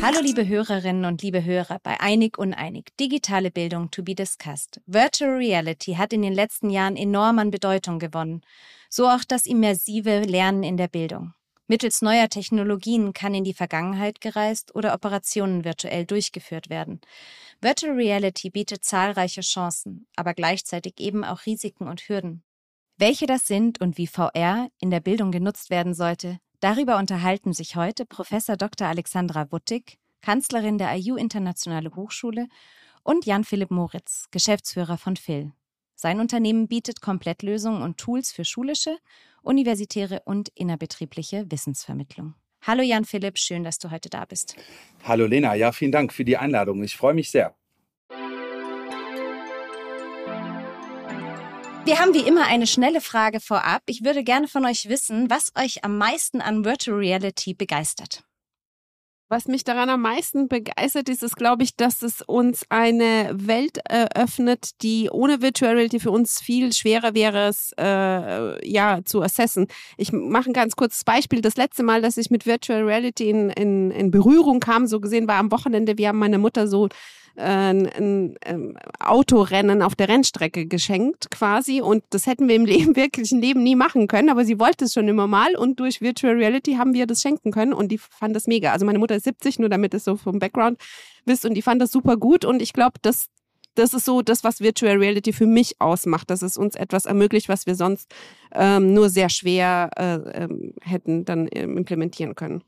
Hallo liebe Hörerinnen und liebe Hörer bei Einig Uneinig, digitale Bildung to be discussed. Virtual Reality hat in den letzten Jahren enorm an Bedeutung gewonnen, so auch das immersive Lernen in der Bildung. Mittels neuer Technologien kann in die Vergangenheit gereist oder Operationen virtuell durchgeführt werden. Virtual Reality bietet zahlreiche Chancen, aber gleichzeitig eben auch Risiken und Hürden. Welche das sind und wie VR in der Bildung genutzt werden sollte, Darüber unterhalten sich heute Professor Dr. Alexandra Wuttig, Kanzlerin der IU Internationale Hochschule, und Jan-Philipp Moritz, Geschäftsführer von Phil. Sein Unternehmen bietet Komplettlösungen und Tools für schulische, universitäre und innerbetriebliche Wissensvermittlung. Hallo Jan-Philipp, schön, dass du heute da bist. Hallo Lena, ja, vielen Dank für die Einladung. Ich freue mich sehr. Wir haben wie immer eine schnelle Frage vorab. Ich würde gerne von euch wissen, was euch am meisten an Virtual Reality begeistert. Was mich daran am meisten begeistert, ist es, glaube ich, dass es uns eine Welt eröffnet, die ohne Virtual Reality für uns viel schwerer wäre, es äh, ja zu assessen. Ich mache ein ganz kurzes Beispiel. Das letzte Mal, dass ich mit Virtual Reality in, in, in Berührung kam, so gesehen, war am Wochenende. Wir haben meine Mutter so ein, ein, ein Autorennen auf der Rennstrecke geschenkt quasi. Und das hätten wir im Leben, wirklichen Leben nie machen können, aber sie wollte es schon immer mal. Und durch Virtual Reality haben wir das schenken können. Und die fand das mega. Also meine Mutter ist 70, nur damit es so vom Background wisst. Und die fand das super gut. Und ich glaube, das das ist so das, was Virtual Reality für mich ausmacht, dass es uns etwas ermöglicht, was wir sonst ähm, nur sehr schwer äh, ähm, hätten dann ähm, implementieren können.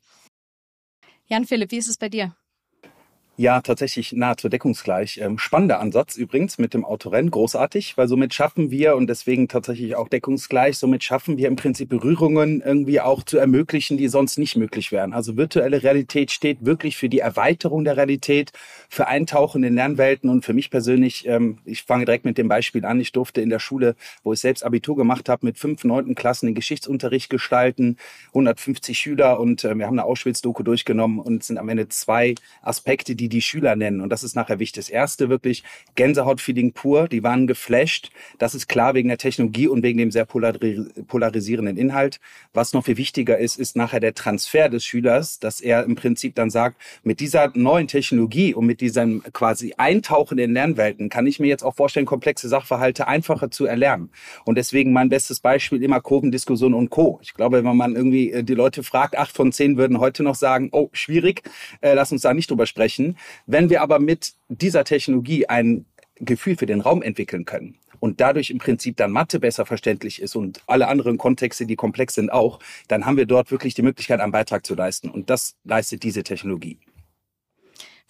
Jan Philipp, wie ist es bei dir? Ja, tatsächlich nahezu deckungsgleich. Ähm, spannender Ansatz übrigens mit dem Autorennen, großartig, weil somit schaffen wir und deswegen tatsächlich auch deckungsgleich, somit schaffen wir im Prinzip Berührungen irgendwie auch zu ermöglichen, die sonst nicht möglich wären. Also virtuelle Realität steht wirklich für die Erweiterung der Realität, für Eintauchen in Lernwelten und für mich persönlich, ähm, ich fange direkt mit dem Beispiel an, ich durfte in der Schule, wo ich selbst Abitur gemacht habe, mit fünf, neunten Klassen den Geschichtsunterricht gestalten, 150 Schüler und äh, wir haben eine Auschwitz-Doku durchgenommen und es sind am Ende zwei Aspekte, die die Schüler nennen. Und das ist nachher wichtig. Das erste wirklich Gänsehautfeeling pur. Die waren geflasht. Das ist klar wegen der Technologie und wegen dem sehr polarisierenden Inhalt. Was noch viel wichtiger ist, ist nachher der Transfer des Schülers, dass er im Prinzip dann sagt, mit dieser neuen Technologie und mit diesem quasi Eintauchen in Lernwelten kann ich mir jetzt auch vorstellen, komplexe Sachverhalte einfacher zu erlernen. Und deswegen mein bestes Beispiel immer Kurvendiskussion und Co. Ich glaube, wenn man irgendwie äh, die Leute fragt, acht von zehn würden heute noch sagen, oh, schwierig, äh, lass uns da nicht drüber sprechen. Wenn wir aber mit dieser Technologie ein Gefühl für den Raum entwickeln können und dadurch im Prinzip dann Mathe besser verständlich ist und alle anderen Kontexte, die komplex sind, auch, dann haben wir dort wirklich die Möglichkeit, einen Beitrag zu leisten. Und das leistet diese Technologie.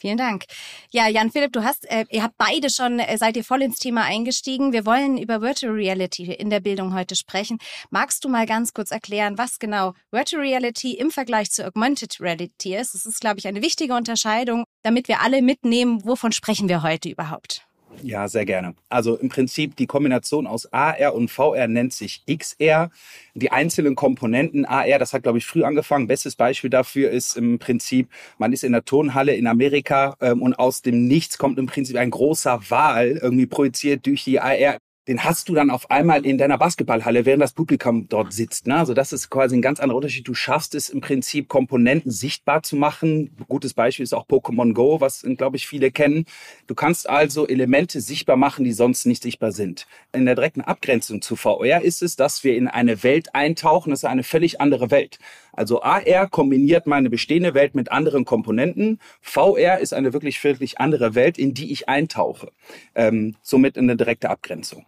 Vielen Dank. Ja, Jan Philipp, du hast, äh, ihr habt beide schon, äh, seid ihr voll ins Thema eingestiegen. Wir wollen über Virtual Reality in der Bildung heute sprechen. Magst du mal ganz kurz erklären, was genau Virtual Reality im Vergleich zu Augmented Reality ist? Das ist, glaube ich, eine wichtige Unterscheidung, damit wir alle mitnehmen, wovon sprechen wir heute überhaupt? Ja, sehr gerne. Also im Prinzip die Kombination aus AR und VR nennt sich XR. Die einzelnen Komponenten AR, das hat glaube ich früh angefangen. Bestes Beispiel dafür ist im Prinzip, man ist in der Turnhalle in Amerika ähm, und aus dem Nichts kommt im Prinzip ein großer Wal irgendwie projiziert durch die AR den hast du dann auf einmal in deiner Basketballhalle, während das Publikum dort sitzt. Ne? Also das ist quasi ein ganz anderer Unterschied. Du schaffst es im Prinzip, Komponenten sichtbar zu machen. Gutes Beispiel ist auch Pokémon Go, was, glaube ich, viele kennen. Du kannst also Elemente sichtbar machen, die sonst nicht sichtbar sind. In der direkten Abgrenzung zu VR ist es, dass wir in eine Welt eintauchen. Das ist eine völlig andere Welt. Also AR kombiniert meine bestehende Welt mit anderen Komponenten. VR ist eine wirklich völlig andere Welt, in die ich eintauche. Ähm, somit eine direkte Abgrenzung.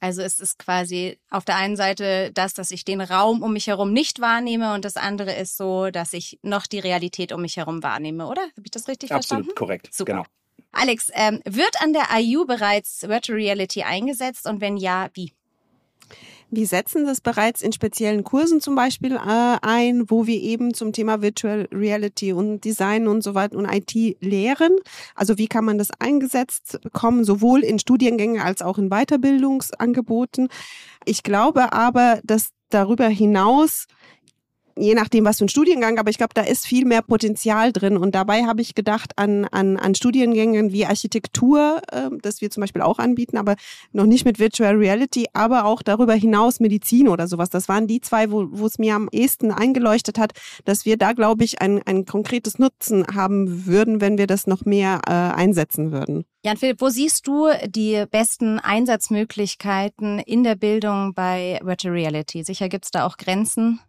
Also es ist quasi auf der einen Seite das, dass ich den Raum um mich herum nicht wahrnehme und das andere ist so, dass ich noch die Realität um mich herum wahrnehme, oder? Habe ich das richtig Absolut verstanden? Absolut korrekt, Super. genau. Alex, ähm, wird an der IU bereits Virtual Reality eingesetzt und wenn ja, wie? Wir setzen das bereits in speziellen Kursen zum Beispiel äh, ein, wo wir eben zum Thema Virtual Reality und Design und so weiter und IT lehren. Also wie kann man das eingesetzt bekommen, sowohl in Studiengängen als auch in Weiterbildungsangeboten. Ich glaube aber, dass darüber hinaus je nachdem, was für ein Studiengang, aber ich glaube, da ist viel mehr Potenzial drin. Und dabei habe ich gedacht an, an, an Studiengängen wie Architektur, äh, das wir zum Beispiel auch anbieten, aber noch nicht mit Virtual Reality, aber auch darüber hinaus Medizin oder sowas. Das waren die zwei, wo, es mir am ehesten eingeleuchtet hat, dass wir da, glaube ich, ein, ein konkretes Nutzen haben würden, wenn wir das noch mehr äh, einsetzen würden. Jan Philipp, wo siehst du die besten Einsatzmöglichkeiten in der Bildung bei Virtual Reality? Sicher gibt es da auch Grenzen.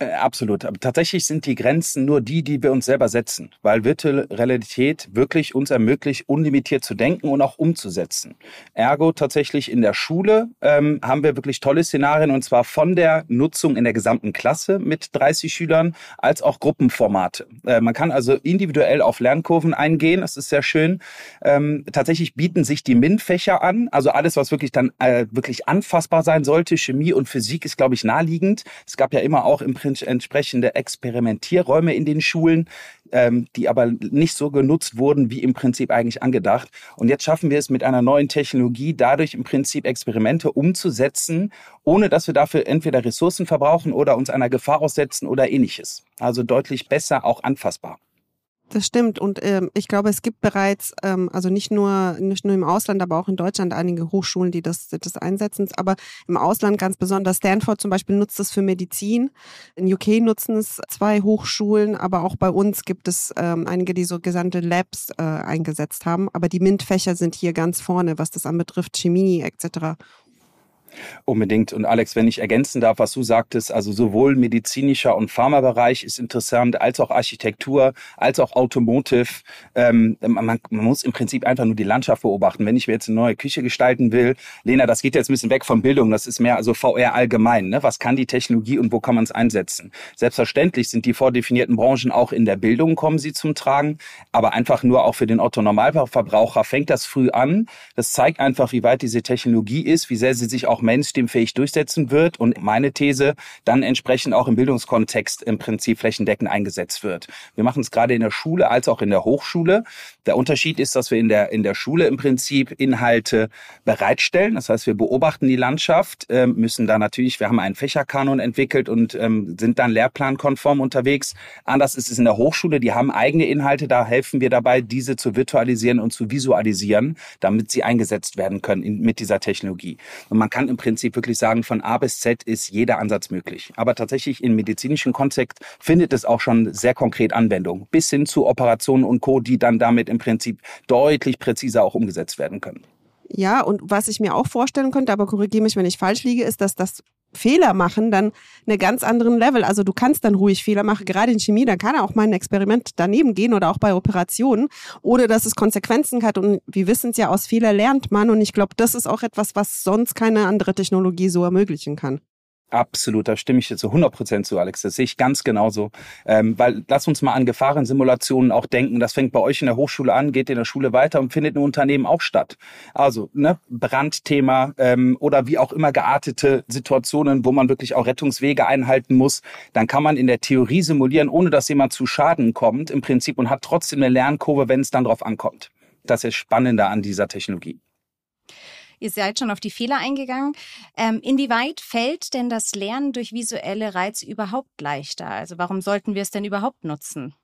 Äh, absolut. Aber tatsächlich sind die Grenzen nur die, die wir uns selber setzen, weil Virtual Realität wirklich uns ermöglicht, unlimitiert zu denken und auch umzusetzen. Ergo tatsächlich in der Schule ähm, haben wir wirklich tolle Szenarien und zwar von der Nutzung in der gesamten Klasse mit 30 Schülern als auch Gruppenformate. Äh, man kann also individuell auf Lernkurven eingehen, das ist sehr schön. Ähm, tatsächlich bieten sich die MINT-Fächer an, also alles, was wirklich dann äh, wirklich anfassbar sein sollte. Chemie und Physik ist, glaube ich, naheliegend. Es gab ja immer auch im Prinzip entsprechende Experimentierräume in den Schulen, ähm, die aber nicht so genutzt wurden, wie im Prinzip eigentlich angedacht. Und jetzt schaffen wir es mit einer neuen Technologie, dadurch im Prinzip Experimente umzusetzen, ohne dass wir dafür entweder Ressourcen verbrauchen oder uns einer Gefahr aussetzen oder ähnliches. Also deutlich besser auch anfassbar. Das stimmt und ähm, ich glaube, es gibt bereits, ähm, also nicht nur nicht nur im Ausland, aber auch in Deutschland einige Hochschulen, die das das einsetzen. Aber im Ausland ganz besonders Stanford zum Beispiel nutzt es für Medizin. In UK nutzen es zwei Hochschulen, aber auch bei uns gibt es ähm, einige, die so gesamte Labs äh, eingesetzt haben. Aber die MINT-Fächer sind hier ganz vorne, was das anbetrifft, Chemie etc. Unbedingt. Und Alex, wenn ich ergänzen darf, was du sagtest, also sowohl medizinischer und Pharmabereich ist interessant, als auch Architektur, als auch Automotive. Ähm, man, man, muss im Prinzip einfach nur die Landschaft beobachten. Wenn ich mir jetzt eine neue Küche gestalten will, Lena, das geht jetzt ein bisschen weg von Bildung, das ist mehr also VR allgemein. Ne? Was kann die Technologie und wo kann man es einsetzen? Selbstverständlich sind die vordefinierten Branchen auch in der Bildung, kommen sie zum Tragen, aber einfach nur auch für den Otto-Normalverbraucher fängt das früh an. Das zeigt einfach, wie weit diese Technologie ist, wie sehr sie sich auch auch mainstreamfähig durchsetzen wird und meine These dann entsprechend auch im Bildungskontext im Prinzip flächendeckend eingesetzt wird. Wir machen es gerade in der Schule als auch in der Hochschule. Der Unterschied ist, dass wir in der, in der Schule im Prinzip Inhalte bereitstellen. Das heißt, wir beobachten die Landschaft, äh, müssen da natürlich, wir haben einen Fächerkanon entwickelt und ähm, sind dann lehrplankonform unterwegs. Anders ist es in der Hochschule, die haben eigene Inhalte, da helfen wir dabei, diese zu virtualisieren und zu visualisieren, damit sie eingesetzt werden können in, mit dieser Technologie. Und man kann im Prinzip wirklich sagen, von A bis Z ist jeder Ansatz möglich. Aber tatsächlich im medizinischen Kontext findet es auch schon sehr konkret Anwendung, bis hin zu Operationen und Co., die dann damit im Prinzip deutlich präziser auch umgesetzt werden können. Ja, und was ich mir auch vorstellen könnte, aber korrigiere mich, wenn ich falsch liege, ist, dass das Fehler machen dann eine ganz anderen Level. Also du kannst dann ruhig Fehler machen. Gerade in Chemie, da kann auch mal ein Experiment daneben gehen oder auch bei Operationen, ohne dass es Konsequenzen hat. Und wir wissen es ja, aus Fehler lernt man. Und ich glaube, das ist auch etwas, was sonst keine andere Technologie so ermöglichen kann. Absolut, da stimme ich dir zu 100 Prozent zu, Alex. Das sehe ich ganz genauso. Ähm, weil lass uns mal an Gefahrensimulationen auch denken. Das fängt bei euch in der Hochschule an, geht in der Schule weiter und findet in Unternehmen auch statt. Also ne, Brandthema ähm, oder wie auch immer geartete Situationen, wo man wirklich auch Rettungswege einhalten muss. Dann kann man in der Theorie simulieren, ohne dass jemand zu Schaden kommt im Prinzip und hat trotzdem eine Lernkurve, wenn es dann drauf ankommt. Das ist spannender an dieser Technologie. Ihr seid schon auf die Fehler eingegangen. Ähm, inwieweit fällt denn das Lernen durch visuelle Reize überhaupt leichter? Also warum sollten wir es denn überhaupt nutzen?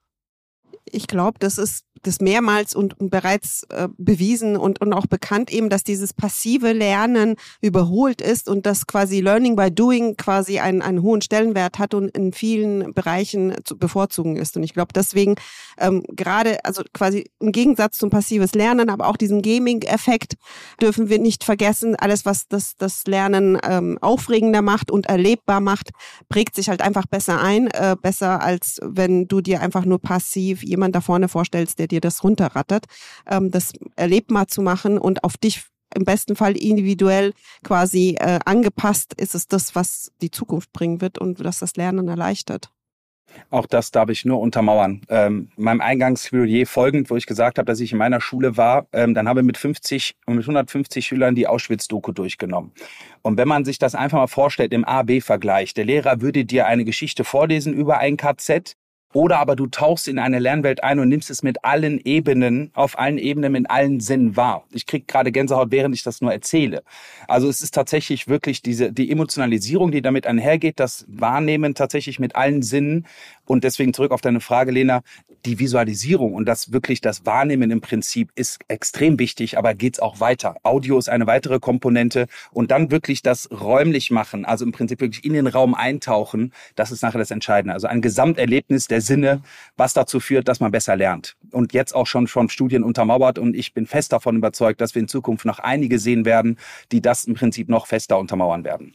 Ich glaube, das ist das mehrmals und, bereits äh, bewiesen und, und auch bekannt eben, dass dieses passive Lernen überholt ist und dass quasi Learning by Doing quasi einen, einen hohen Stellenwert hat und in vielen Bereichen zu bevorzugen ist. Und ich glaube deswegen ähm, gerade, also quasi im Gegensatz zum passives Lernen, aber auch diesen Gaming-Effekt dürfen wir nicht vergessen. Alles, was das, das Lernen ähm, aufregender macht und erlebbar macht, prägt sich halt einfach besser ein, äh, besser als wenn du dir einfach nur passiv jemand da vorne vorstellst, der dir das runterrattert, ähm, das erlebbar zu machen und auf dich im besten Fall individuell quasi äh, angepasst ist es das, was die Zukunft bringen wird und das das Lernen erleichtert. Auch das darf ich nur untermauern. Ähm, meinem Eingangsplädoyer folgend, wo ich gesagt habe, dass ich in meiner Schule war, ähm, dann habe ich mit 50 und mit 150 Schülern die Auschwitz-Doku durchgenommen. Und wenn man sich das einfach mal vorstellt im A-B-Vergleich, der Lehrer würde dir eine Geschichte vorlesen über ein KZ, Oder aber du tauchst in eine Lernwelt ein und nimmst es mit allen Ebenen, auf allen Ebenen, in allen Sinnen wahr. Ich krieg gerade Gänsehaut, während ich das nur erzähle. Also es ist tatsächlich wirklich diese, die Emotionalisierung, die damit einhergeht, das Wahrnehmen tatsächlich mit allen Sinnen. Und deswegen zurück auf deine Frage, Lena, die Visualisierung und das wirklich das Wahrnehmen im Prinzip ist extrem wichtig, aber geht's auch weiter. Audio ist eine weitere Komponente und dann wirklich das räumlich machen, also im Prinzip wirklich in den Raum eintauchen, das ist nachher das Entscheidende. Also ein Gesamterlebnis der Sinne, was dazu führt, dass man besser lernt. Und jetzt auch schon von Studien untermauert und ich bin fest davon überzeugt, dass wir in Zukunft noch einige sehen werden, die das im Prinzip noch fester untermauern werden.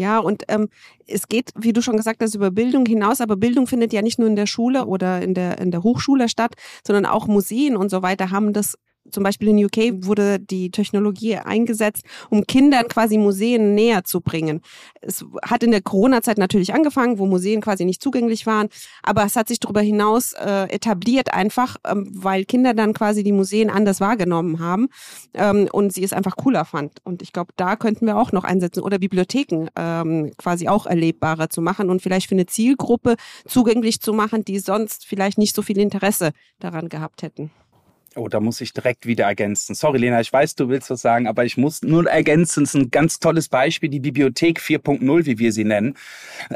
Ja, und ähm, es geht, wie du schon gesagt hast, über Bildung hinaus, aber Bildung findet ja nicht nur in der Schule oder in der, in der Hochschule statt, sondern auch Museen und so weiter haben das zum Beispiel in UK wurde die Technologie eingesetzt, um Kindern quasi Museen näher zu bringen. Es hat in der Corona-Zeit natürlich angefangen, wo Museen quasi nicht zugänglich waren, aber es hat sich darüber hinaus äh, etabliert einfach, ähm, weil Kinder dann quasi die Museen anders wahrgenommen haben ähm, und sie es einfach cooler fand. Und ich glaube, da könnten wir auch noch einsetzen oder Bibliotheken ähm, quasi auch erlebbarer zu machen und vielleicht für eine Zielgruppe zugänglich zu machen, die sonst vielleicht nicht so viel Interesse daran gehabt hätten. Oh, da muss ich direkt wieder ergänzen. Sorry, Lena, ich weiß, du willst was sagen, aber ich muss nur ergänzen. Es ist ein ganz tolles Beispiel, die Bibliothek 4.0, wie wir sie nennen.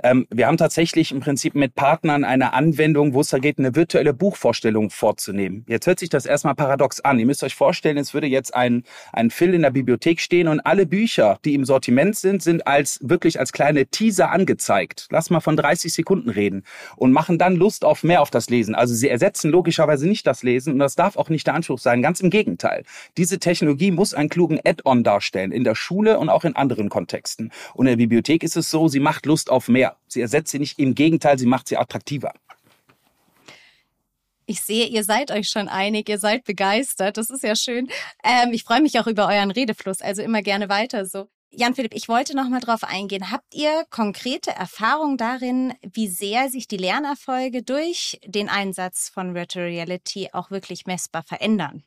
Ähm, wir haben tatsächlich im Prinzip mit Partnern eine Anwendung, wo es da geht, eine virtuelle Buchvorstellung vorzunehmen. Jetzt hört sich das erstmal paradox an. Ihr müsst euch vorstellen, es würde jetzt ein, ein Phil in der Bibliothek stehen und alle Bücher, die im Sortiment sind, sind als wirklich als kleine Teaser angezeigt. Lass mal von 30 Sekunden reden und machen dann Lust auf mehr auf das Lesen. Also sie ersetzen logischerweise nicht das Lesen und das darf auch nicht nicht der Anspruch sein. Ganz im Gegenteil. Diese Technologie muss einen klugen Add-on darstellen, in der Schule und auch in anderen Kontexten. Und in der Bibliothek ist es so, sie macht Lust auf mehr. Sie ersetzt sie nicht, im Gegenteil, sie macht sie attraktiver. Ich sehe, ihr seid euch schon einig, ihr seid begeistert. Das ist ja schön. Ähm, ich freue mich auch über euren Redefluss, also immer gerne weiter so. Jan Philipp, ich wollte noch mal drauf eingehen. Habt ihr konkrete Erfahrungen darin, wie sehr sich die Lernerfolge durch den Einsatz von Virtual Reality auch wirklich messbar verändern?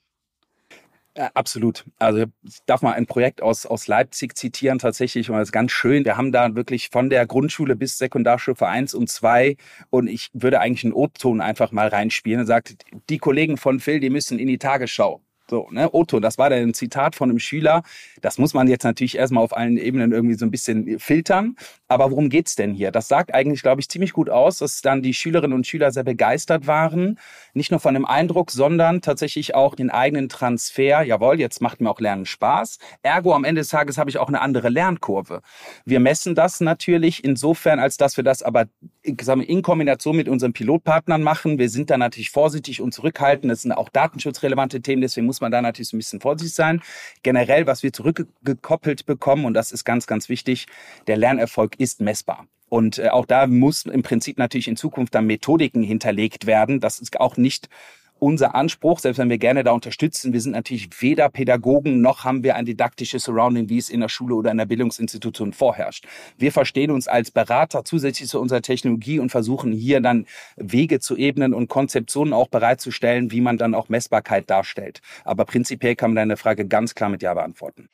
Ja, absolut. Also ich darf mal ein Projekt aus, aus Leipzig zitieren tatsächlich und das ist ganz schön. Wir haben da wirklich von der Grundschule bis Sekundarstufe 1 und 2 und ich würde eigentlich einen O-Ton einfach mal reinspielen und sagt, die Kollegen von Phil, die müssen in die Tagesschau. So, ne, Otto, das war ein Zitat von einem Schüler. Das muss man jetzt natürlich erstmal auf allen Ebenen irgendwie so ein bisschen filtern. Aber worum geht's denn hier? Das sagt eigentlich, glaube ich, ziemlich gut aus, dass dann die Schülerinnen und Schüler sehr begeistert waren. Nicht nur von dem Eindruck, sondern tatsächlich auch den eigenen Transfer. Jawohl, jetzt macht mir auch Lernen Spaß. Ergo, am Ende des Tages habe ich auch eine andere Lernkurve. Wir messen das natürlich insofern, als dass wir das aber in Kombination mit unseren Pilotpartnern machen. Wir sind da natürlich vorsichtig und zurückhaltend. Das sind auch datenschutzrelevante Themen, deswegen muss man da natürlich ein bisschen vorsichtig sein. Generell, was wir zurückgekoppelt bekommen, und das ist ganz, ganz wichtig, der Lernerfolg ist messbar. Und äh, auch da muss im Prinzip natürlich in Zukunft dann Methodiken hinterlegt werden. Das ist auch nicht unser Anspruch, selbst wenn wir gerne da unterstützen, wir sind natürlich weder Pädagogen noch haben wir ein didaktisches Surrounding, wie es in der Schule oder in der Bildungsinstitution vorherrscht. Wir verstehen uns als Berater zusätzlich zu unserer Technologie und versuchen hier dann Wege zu ebnen und Konzeptionen auch bereitzustellen, wie man dann auch Messbarkeit darstellt. Aber prinzipiell kann man deine Frage ganz klar mit Ja beantworten.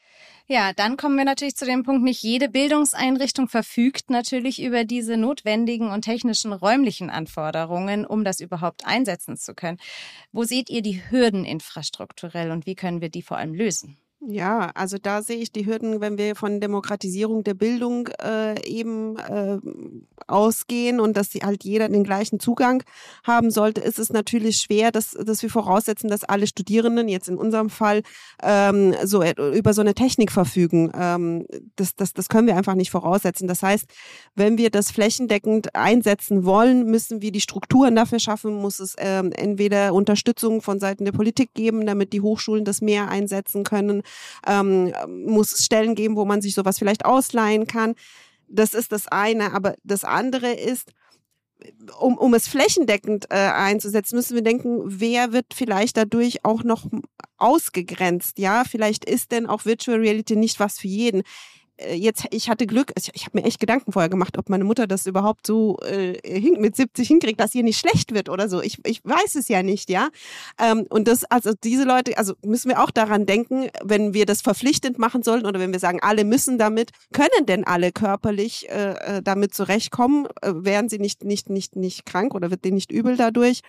Ja, dann kommen wir natürlich zu dem Punkt, nicht jede Bildungseinrichtung verfügt natürlich über diese notwendigen und technischen räumlichen Anforderungen, um das überhaupt einsetzen zu können. Wo seht ihr die Hürden infrastrukturell und wie können wir die vor allem lösen? Ja, also da sehe ich die Hürden, wenn wir von Demokratisierung der Bildung äh, eben äh, ausgehen und dass halt jeder den gleichen Zugang haben sollte, ist es natürlich schwer, dass, dass wir voraussetzen, dass alle Studierenden jetzt in unserem Fall ähm, so über so eine Technik verfügen. Ähm, das, das, das können wir einfach nicht voraussetzen. Das heißt, wenn wir das flächendeckend einsetzen wollen, müssen wir die Strukturen dafür schaffen, muss es ähm, entweder Unterstützung von Seiten der Politik geben, damit die Hochschulen das mehr einsetzen können ähm, muss es Stellen geben, wo man sich sowas vielleicht ausleihen kann. Das ist das eine. Aber das andere ist, um, um es flächendeckend äh, einzusetzen, müssen wir denken, wer wird vielleicht dadurch auch noch ausgegrenzt? Ja, vielleicht ist denn auch Virtual Reality nicht was für jeden jetzt, ich hatte Glück, ich, ich habe mir echt Gedanken vorher gemacht, ob meine Mutter das überhaupt so äh, hin, mit 70 hinkriegt, dass ihr nicht schlecht wird oder so. Ich, ich weiß es ja nicht, ja. Ähm, und das, also diese Leute, also müssen wir auch daran denken, wenn wir das verpflichtend machen sollen oder wenn wir sagen, alle müssen damit, können denn alle körperlich äh, äh damit zurechtkommen? Äh, wären sie nicht, nicht, nicht, nicht krank oder wird denen nicht übel dadurch?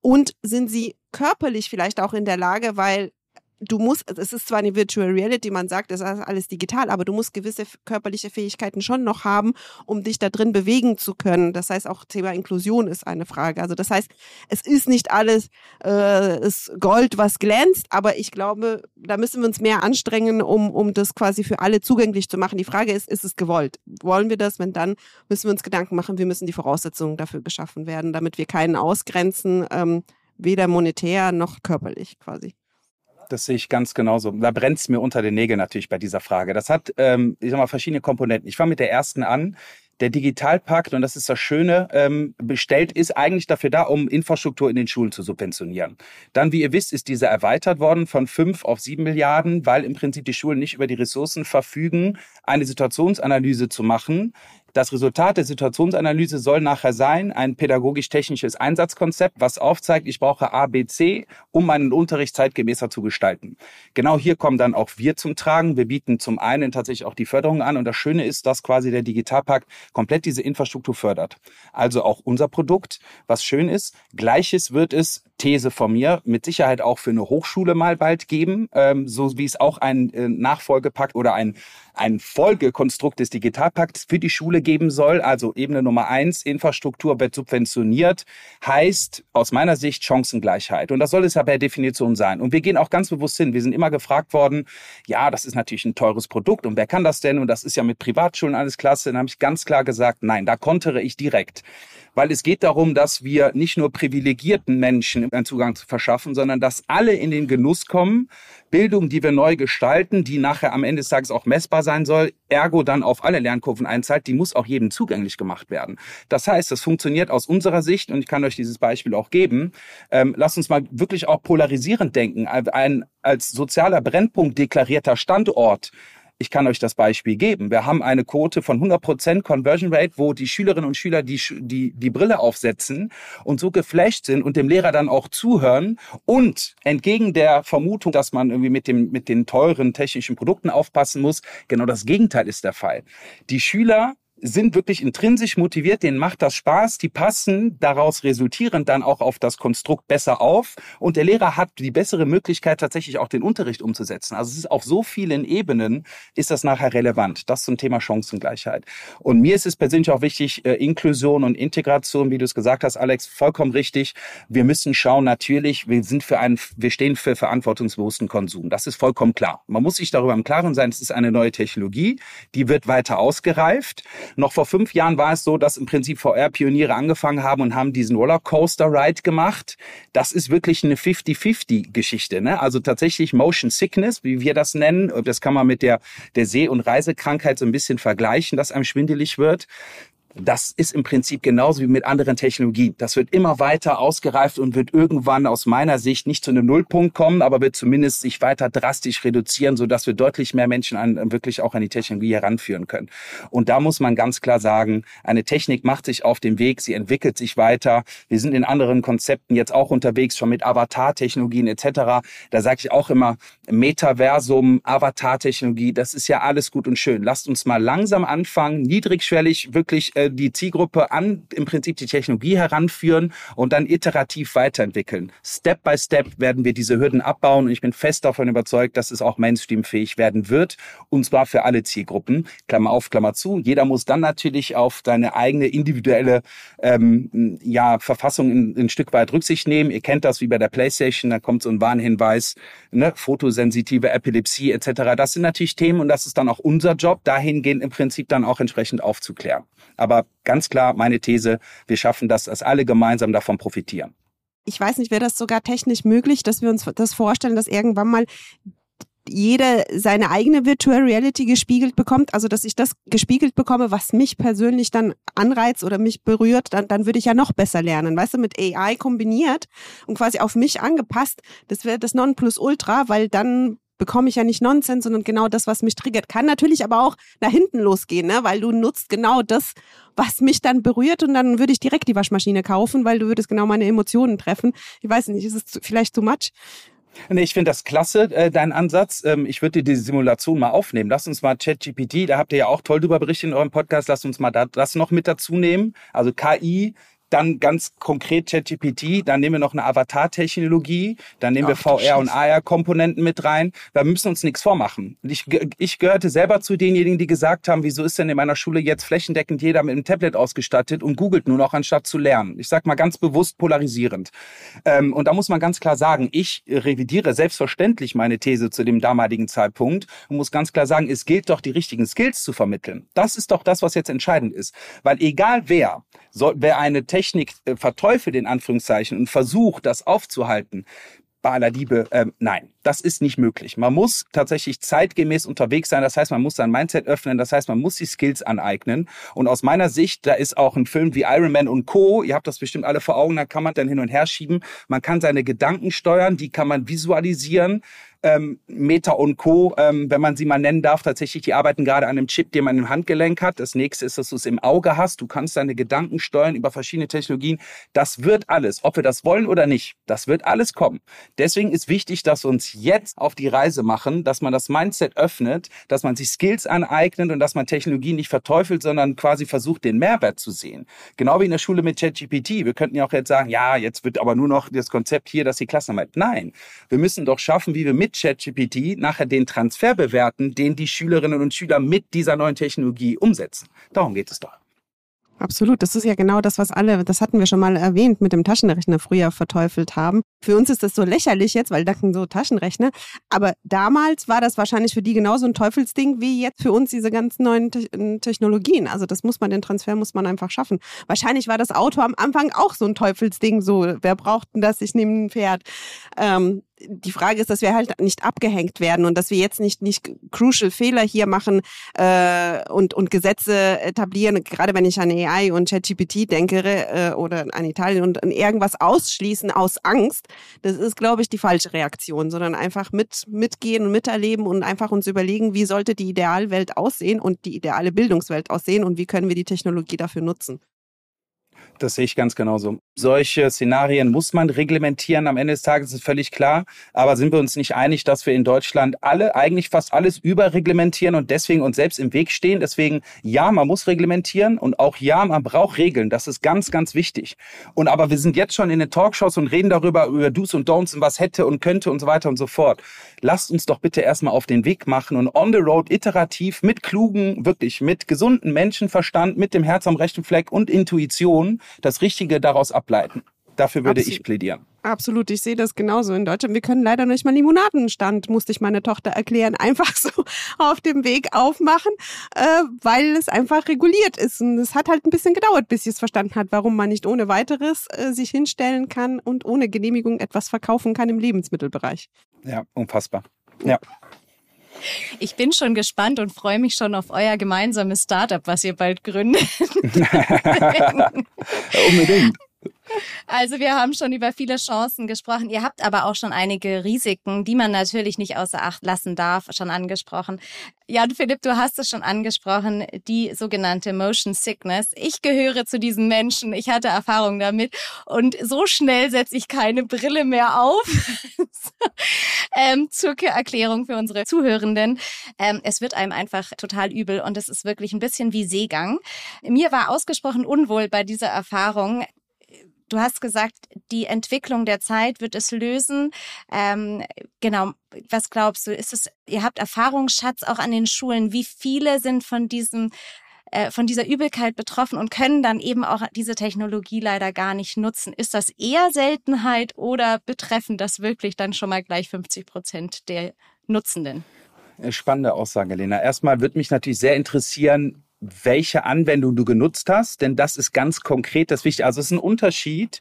Und sind sie körperlich vielleicht auch in der Lage, weil du musst, es ist zwar eine Virtual Reality, man sagt, es ist alles digital, aber du musst gewisse körperliche Fähigkeiten schon noch haben, um dich da drin bewegen zu können. Das heißt, auch Thema Inklusion ist eine Frage. Also das heißt, es ist nicht alles äh, ist Gold, was glänzt, aber ich glaube, da müssen wir uns mehr anstrengen, um, um das quasi für alle zugänglich zu machen. Die Frage ist, ist es gewollt? Wollen wir das? Wenn dann, müssen wir uns Gedanken machen, wie müssen die Voraussetzungen dafür geschaffen werden, damit wir keinen ausgrenzen, ähm, weder monetär noch körperlich quasi. Das sehe ich ganz genauso. Da brennt es mir unter den Nägeln natürlich bei dieser Frage. Das hat, ähm, ich sag mal, verschiedene Komponenten. Ich fange mit der ersten an. Der Digitalpakt, und das ist das Schöne, ähm, bestellt ist eigentlich dafür da, um Infrastruktur in den Schulen zu subventionieren. Dann, wie ihr wisst, ist dieser erweitert worden von fünf auf sieben Milliarden, weil im Prinzip die Schulen nicht über die Ressourcen verfügen, eine Situationsanalyse zu machen, das Resultat der Situationsanalyse soll nachher sein, ein pädagogisch-technisches Einsatzkonzept, was aufzeigt, ich brauche A, B, C, um meinen Unterricht zeitgemäßer zu gestalten. Genau hier kommen dann auch wir zum Tragen. Wir bieten zum einen tatsächlich auch die Förderung an und das Schöne ist, dass quasi der Digitalpakt komplett diese Infrastruktur fördert. Also auch unser Produkt, was schön ist. Gleiches wird es These von mir, mit Sicherheit auch für eine Hochschule mal bald geben, ähm, so wie es auch ein äh, Nachfolgepakt oder ein, ein Folgekonstrukt des Digitalpakts für die Schule geben soll. Also Ebene Nummer eins, Infrastruktur wird subventioniert, heißt aus meiner Sicht Chancengleichheit. Und das soll es ja per Definition sein. Und wir gehen auch ganz bewusst hin. Wir sind immer gefragt worden, ja, das ist natürlich ein teures Produkt und wer kann das denn? Und das ist ja mit Privatschulen alles klasse. Dann habe ich ganz klar gesagt, nein, da kontere ich direkt weil es geht darum, dass wir nicht nur privilegierten Menschen einen Zugang verschaffen, sondern dass alle in den Genuss kommen, Bildung, die wir neu gestalten, die nachher am Ende des Tages auch messbar sein soll, ergo dann auf alle Lernkurven einzahlt, die muss auch jedem zugänglich gemacht werden. Das heißt, das funktioniert aus unserer Sicht, und ich kann euch dieses Beispiel auch geben, ähm, lasst uns mal wirklich auch polarisierend denken. Ein als sozialer Brennpunkt deklarierter Standort ich kann euch das Beispiel geben. Wir haben eine Quote von 100% Conversion Rate, wo die Schülerinnen und Schüler die, die, die Brille aufsetzen und so geflasht sind und dem Lehrer dann auch zuhören und entgegen der Vermutung, dass man irgendwie mit, dem, mit den teuren technischen Produkten aufpassen muss, genau das Gegenteil ist der Fall. Die Schüler sind wirklich intrinsisch motiviert, denen macht das Spaß, die passen daraus resultierend dann auch auf das Konstrukt besser auf und der Lehrer hat die bessere Möglichkeit tatsächlich auch den Unterricht umzusetzen. Also es ist auf so vielen Ebenen ist das nachher relevant. Das zum Thema Chancengleichheit. Und mir ist es persönlich auch wichtig, äh, Inklusion und Integration, wie du es gesagt hast, Alex, vollkommen richtig. Wir müssen schauen, natürlich, wir sind für einen, wir stehen für verantwortungsbewussten Konsum. Das ist vollkommen klar. Man muss sich darüber im Klaren sein, es ist eine neue Technologie, die wird weiter ausgereift. Noch vor fünf Jahren war es so, dass im Prinzip VR-Pioniere angefangen haben und haben diesen Rollercoaster-Ride gemacht. Das ist wirklich eine 50-50-Geschichte. Ne? Also tatsächlich Motion Sickness, wie wir das nennen. Das kann man mit der, der Seh- und Reisekrankheit so ein bisschen vergleichen, dass einem schwindelig wird. Das ist im Prinzip genauso wie mit anderen Technologien. Das wird immer weiter ausgereift und wird irgendwann aus meiner Sicht nicht zu einem Nullpunkt kommen, aber wird zumindest sich weiter drastisch reduzieren, sodass wir deutlich mehr Menschen an, wirklich auch an die Technologie heranführen können. Und da muss man ganz klar sagen, eine Technik macht sich auf dem Weg, sie entwickelt sich weiter. Wir sind in anderen Konzepten jetzt auch unterwegs, schon mit Avatar-Technologien etc. Da sage ich auch immer, Metaversum, Avatar-Technologie, das ist ja alles gut und schön. Lasst uns mal langsam anfangen, niedrigschwellig wirklich äh, äh, die Zielgruppe an im Prinzip die Technologie heranführen und dann iterativ weiterentwickeln. Step by Step werden wir diese Hürden abbauen und ich bin fest davon überzeugt, dass es auch Mainstream-fähig werden wird und zwar für alle Zielgruppen. Klammer auf, Klammer zu. Jeder muss dann natürlich auf seine eigene individuelle ähm, ja, Verfassung ein, ein Stück weit Rücksicht nehmen. Ihr kennt das wie bei der PlayStation, da kommt so ein Warnhinweis, ne, fotosensitive Epilepsie etc. Das sind natürlich Themen und das ist dann auch unser Job, dahingehend im Prinzip dann auch entsprechend aufzuklären. Aber aber ganz klar meine These, wir schaffen das, dass alle gemeinsam davon profitieren. Ich weiß nicht, wäre das sogar technisch möglich, dass wir uns das vorstellen, dass irgendwann mal jeder seine eigene Virtual Reality gespiegelt bekommt, also dass ich das gespiegelt bekomme, was mich persönlich dann anreizt oder mich berührt, dann, dann würde ich ja noch besser lernen. Weißt du, mit AI kombiniert und quasi auf mich angepasst, das wäre das Nonplusultra, weil dann bekomme ich ja nicht Nonsens, sondern genau das, was mich triggert. Kann natürlich aber auch nach hinten losgehen, ne? weil du nutzt genau das, was mich dann berührt und dann würde ich direkt die Waschmaschine kaufen, weil du würdest genau meine Emotionen treffen. Ich weiß nicht, ist es vielleicht too much? Nee, ich finde das klasse, äh, dein Ansatz. Ähm, ich würde dir diese Simulation mal aufnehmen. Lass uns mal ChatGPT, da habt ihr ja auch toll drüber berichtet in eurem Podcast, lass uns mal das noch mit dazu nehmen. Also KI dann ganz konkret ChatGPT, dann nehmen wir noch eine Avatar-Technologie, dann nehmen Ach, wir VR und AR-Komponenten mit rein. Wir müssen uns nichts vormachen. Ich, ich gehörte selber zu denjenigen, die gesagt haben, wieso ist denn in meiner Schule jetzt flächendeckend jeder mit einem Tablet ausgestattet und googelt nur noch, anstatt zu lernen. Ich sage mal ganz bewusst polarisierend. Ähm, und da muss man ganz klar sagen, ich revidiere selbstverständlich meine These zu dem damaligen Zeitpunkt und muss ganz klar sagen, es gilt doch, die richtigen Skills zu vermitteln. Das ist doch das, was jetzt entscheidend ist. Weil egal wer, soll, wer eine Technik äh, verteufelt, in Anführungszeichen, und versucht, das aufzuhalten, bei aller Liebe, äh, nein, das ist nicht möglich. Man muss tatsächlich zeitgemäß unterwegs sein. Das heißt, man muss sein Mindset öffnen. Das heißt, man muss die Skills aneignen. Und aus meiner Sicht, da ist auch ein Film wie Iron Man und Co. Ihr habt das bestimmt alle vor Augen. Da kann man dann hin und her schieben. Man kann seine Gedanken steuern. Die kann man visualisieren ähm, Meta und Co., ähm, wenn man sie mal nennen darf, tatsächlich, die arbeiten gerade an einem Chip, den man im Handgelenk hat. Das nächste ist, dass du es im Auge hast. Du kannst deine Gedanken steuern über verschiedene Technologien. Das wird alles, ob wir das wollen oder nicht, das wird alles kommen. Deswegen ist wichtig, dass wir uns jetzt auf die Reise machen, dass man das Mindset öffnet, dass man sich Skills aneignet und dass man Technologien nicht verteufelt, sondern quasi versucht, den Mehrwert zu sehen. Genau wie in der Schule mit ChatGPT. Wir könnten ja auch jetzt sagen, ja, jetzt wird aber nur noch das Konzept hier, dass die Klassenarbeit. Nein, wir müssen doch schaffen, wie wir mit ChatGPT nachher den Transfer bewerten, den die Schülerinnen und Schüler mit dieser neuen Technologie umsetzen. Darum geht es doch. Absolut, das ist ja genau das, was alle, das hatten wir schon mal erwähnt, mit dem Taschenrechner früher verteufelt haben. Für uns ist das so lächerlich jetzt, weil da sind so Taschenrechner. Aber damals war das wahrscheinlich für die genauso ein Teufelsding wie jetzt für uns diese ganzen neuen Te Technologien. Also das muss man, den Transfer muss man einfach schaffen. Wahrscheinlich war das Auto am Anfang auch so ein Teufelsding, so, wer braucht denn das, ich nehme ein Pferd. Ähm, die Frage ist, dass wir halt nicht abgehängt werden und dass wir jetzt nicht, nicht crucial Fehler hier machen äh, und, und Gesetze etablieren, gerade wenn ich an AI und ChatGPT denke äh, oder an Italien und an irgendwas ausschließen aus Angst, das ist, glaube ich, die falsche Reaktion, sondern einfach mit, mitgehen und miterleben und einfach uns überlegen, wie sollte die Idealwelt aussehen und die ideale Bildungswelt aussehen und wie können wir die Technologie dafür nutzen. Das sehe ich ganz genauso. Solche Szenarien muss man reglementieren. Am Ende des Tages ist völlig klar. Aber sind wir uns nicht einig, dass wir in Deutschland alle, eigentlich fast alles überreglementieren und deswegen uns selbst im Weg stehen? Deswegen, ja, man muss reglementieren und auch ja, man braucht Regeln. Das ist ganz, ganz wichtig. Und aber wir sind jetzt schon in den Talkshows und reden darüber, über Do's und Don'ts und was hätte und könnte und so weiter und so fort. Lasst uns doch bitte erstmal auf den Weg machen und on the road iterativ mit klugen, wirklich mit gesunden Menschenverstand, mit dem Herz am rechten Fleck und Intuition das Richtige daraus ableiten. Dafür würde Absolut. ich plädieren. Absolut, ich sehe das genauso in Deutschland. Wir können leider nicht mal Limonadenstand, musste ich meine Tochter erklären, einfach so auf dem Weg aufmachen, äh, weil es einfach reguliert ist. Und es hat halt ein bisschen gedauert, bis sie es verstanden hat, warum man nicht ohne weiteres äh, sich hinstellen kann und ohne Genehmigung etwas verkaufen kann im Lebensmittelbereich. Ja, unfassbar. Ja. Ich bin schon gespannt und freue mich schon auf euer gemeinsames Startup, was ihr bald gründet. Unbedingt. Also wir haben schon über viele Chancen gesprochen. Ihr habt aber auch schon einige Risiken, die man natürlich nicht außer Acht lassen darf, schon angesprochen. Jan Philipp, du hast es schon angesprochen, die sogenannte Motion Sickness. Ich gehöre zu diesen Menschen. Ich hatte Erfahrung damit und so schnell setze ich keine Brille mehr auf. ähm, zur Erklärung für unsere Zuhörenden. Ähm, es wird einem einfach total übel und es ist wirklich ein bisschen wie Seegang. Mir war ausgesprochen unwohl bei dieser Erfahrung. Du hast gesagt, die Entwicklung der Zeit wird es lösen. Ähm, genau, was glaubst du? Ist es, ihr habt Erfahrungsschatz auch an den Schulen. Wie viele sind von diesem äh, von dieser Übelkeit betroffen und können dann eben auch diese Technologie leider gar nicht nutzen. Ist das eher Seltenheit oder betreffen das wirklich dann schon mal gleich 50 Prozent der Nutzenden? Spannende Aussage, Lena. Erstmal würde mich natürlich sehr interessieren, welche Anwendung du genutzt hast, denn das ist ganz konkret das Wichtige. Also es ist ein Unterschied.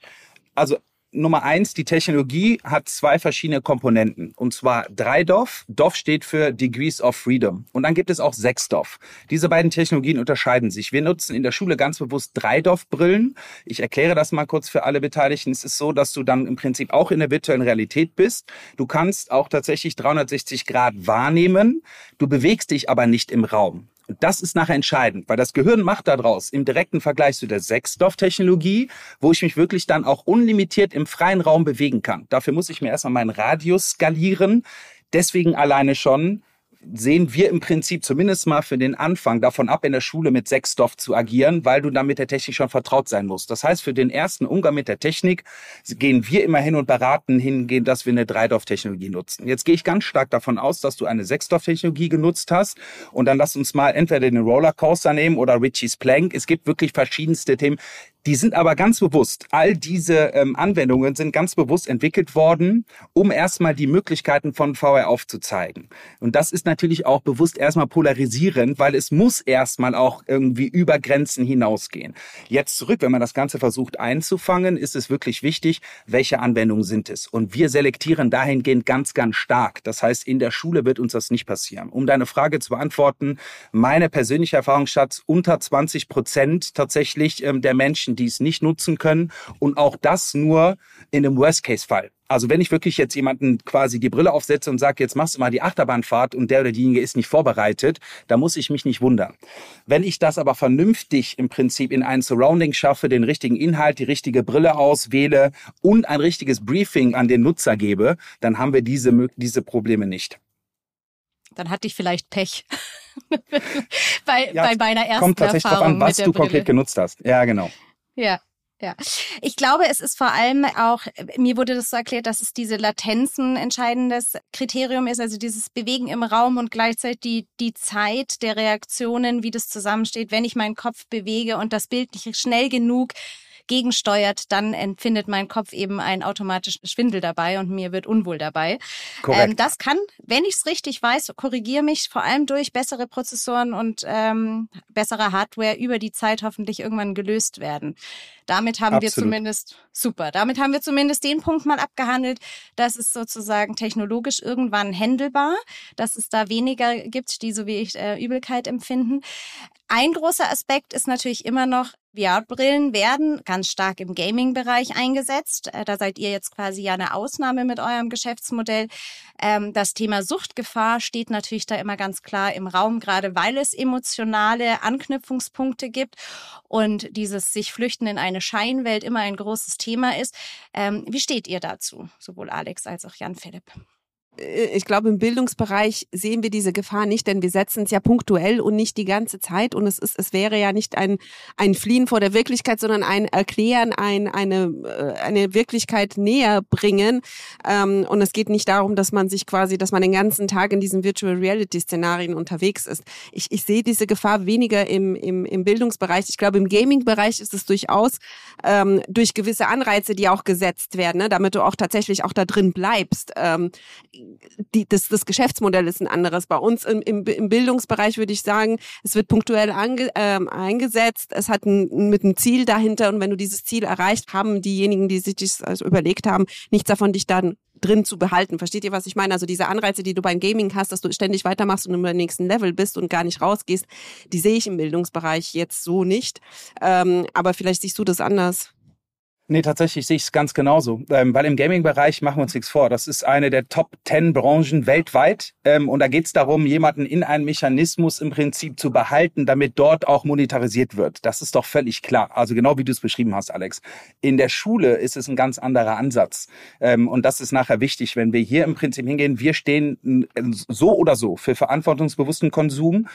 Also Nummer eins, die Technologie hat zwei verschiedene Komponenten. Und zwar drei DOF. DOF steht für Degrees of Freedom. Und dann gibt es auch sechs DOF. Diese beiden Technologien unterscheiden sich. Wir nutzen in der Schule ganz bewusst drei DOF-Brillen. Ich erkläre das mal kurz für alle Beteiligten. Es ist so, dass du dann im Prinzip auch in der virtuellen Realität bist. Du kannst auch tatsächlich 360 Grad wahrnehmen. Du bewegst dich aber nicht im Raum. Und das ist nachher entscheidend, weil das Gehirn macht daraus im direkten Vergleich zu der Sechsstoff-Technologie, wo ich mich wirklich dann auch unlimitiert im freien Raum bewegen kann. Dafür muss ich mir erstmal meinen Radius skalieren. Deswegen alleine schon sehen wir im Prinzip zumindest mal für den Anfang davon ab, in der Schule mit Sechsstoff zu agieren, weil du dann mit der Technik schon vertraut sein musst. Das heißt, für den ersten Umgang mit der Technik gehen wir immer hin und beraten hingehen, dass wir eine Dreidorf-Technologie nutzen. Jetzt gehe ich ganz stark davon aus, dass du eine Sechsstoff-Technologie genutzt hast und dann lass uns mal entweder den Rollercoaster nehmen oder Richie's Plank. Es gibt wirklich verschiedenste Themen. Die sind aber ganz bewusst, all diese ähm, Anwendungen sind ganz bewusst entwickelt worden, um erstmal die Möglichkeiten von VR aufzuzeigen. Und das ist natürlich auch bewusst erstmal polarisierend, weil es muss erstmal auch irgendwie über Grenzen hinausgehen. Jetzt zurück, wenn man das Ganze versucht einzufangen, ist es wirklich wichtig, welche Anwendungen sind es. Und wir selektieren dahingehend ganz, ganz stark. Das heißt, in der Schule wird uns das nicht passieren. Um deine Frage zu beantworten, meine persönliche Erfahrungsschatz unter 20 Prozent tatsächlich ähm, der Menschen, Menschen, die es nicht nutzen können und auch das nur in einem Worst-Case-Fall. Also wenn ich wirklich jetzt jemanden quasi die Brille aufsetze und sage, jetzt machst du mal die Achterbahnfahrt und der oder diejenige ist nicht vorbereitet, da muss ich mich nicht wundern. Wenn ich das aber vernünftig im Prinzip in ein Surrounding schaffe, den richtigen Inhalt, die richtige Brille auswähle und ein richtiges Briefing an den Nutzer gebe, dann haben wir diese, diese Probleme nicht. Dann hatte ich vielleicht Pech. bei, ja, bei meiner ersten Kommt tatsächlich Erfahrung darauf an, was du Brille. konkret genutzt hast. Ja, genau. Ja. Ja, ich glaube, es ist vor allem auch, mir wurde das so erklärt, dass es diese Latenzen entscheidendes Kriterium ist, also dieses Bewegen im Raum und gleichzeitig die, die Zeit der Reaktionen, wie das zusammensteht, wenn ich meinen Kopf bewege und das Bild nicht schnell genug gegensteuert, dann empfindet mein Kopf eben einen automatischen Schwindel dabei und mir wird unwohl dabei. Ähm, das kann, wenn ich es richtig weiß, korrigiere mich vor allem durch bessere Prozessoren und ähm, bessere Hardware über die Zeit hoffentlich irgendwann gelöst werden. Damit haben wir Absolut. zumindest, super, damit haben wir zumindest den Punkt mal abgehandelt, dass es sozusagen technologisch irgendwann händelbar, dass es da weniger gibt, die so wie ich äh, Übelkeit empfinden. Ein großer Aspekt ist natürlich immer noch, VR-Brillen werden ganz stark im Gaming-Bereich eingesetzt. Äh, Da seid ihr jetzt quasi ja eine Ausnahme mit eurem Geschäftsmodell. Ähm, Das Thema Suchtgefahr steht natürlich da immer ganz klar im Raum, gerade weil es emotionale Anknüpfungspunkte gibt und dieses sich flüchten in eine Scheinwelt immer ein großes Thema ist. Ähm, Wie steht ihr dazu, sowohl Alex als auch Jan Philipp? Äh, ich glaube, im Bildungsbereich sehen wir diese Gefahr nicht, denn wir setzen es ja punktuell und nicht die ganze Zeit. Und es ist, es wäre ja nicht ein, ein Fliehen vor der Wirklichkeit, sondern ein Erklären, ein, eine, äh, eine Wirklichkeit näher bringen. Ähm, Und es geht nicht darum, dass man sich quasi, dass man den ganzen Tag in diesen Virtual Reality Szenarien unterwegs ist. Ich, ich sehe diese Gefahr weniger im, im, im Bildungsbereich. Ich glaube, im Gaming-Bereich ist es durchaus ähm, durch gewisse Anreize, die auch gesetzt werden, ne, damit du auch tatsächlich auch da drin bleibst. Ähm, die, das, das Geschäftsmodell ist ein anderes. Bei uns im, im, im Bildungsbereich würde ich sagen, es wird punktuell ange, ähm, eingesetzt, es hat ein, mit einem Ziel dahinter und wenn du dieses Ziel erreicht, haben diejenigen, die sich das also überlegt haben, nichts davon, dich dann drin zu behalten. Versteht ihr, was ich meine? Also diese Anreize, die du beim Gaming hast, dass du ständig weitermachst und im nächsten Level bist und gar nicht rausgehst, die sehe ich im Bildungsbereich jetzt so nicht. Ähm, aber vielleicht siehst du das anders. Nee, tatsächlich sehe ich es ganz genauso. Ähm, weil im Gaming-Bereich machen wir uns nichts vor. Das ist eine der Top 10 Branchen weltweit. Ähm, und da geht es darum, jemanden in einen Mechanismus im Prinzip zu behalten, damit dort auch monetarisiert wird. Das ist doch völlig klar. Also genau wie du es beschrieben hast, Alex. In der Schule ist es ein ganz anderer Ansatz. Ähm, und das ist nachher wichtig, wenn wir hier im Prinzip hingehen. Wir stehen so oder so für verantwortungsbewussten Konsum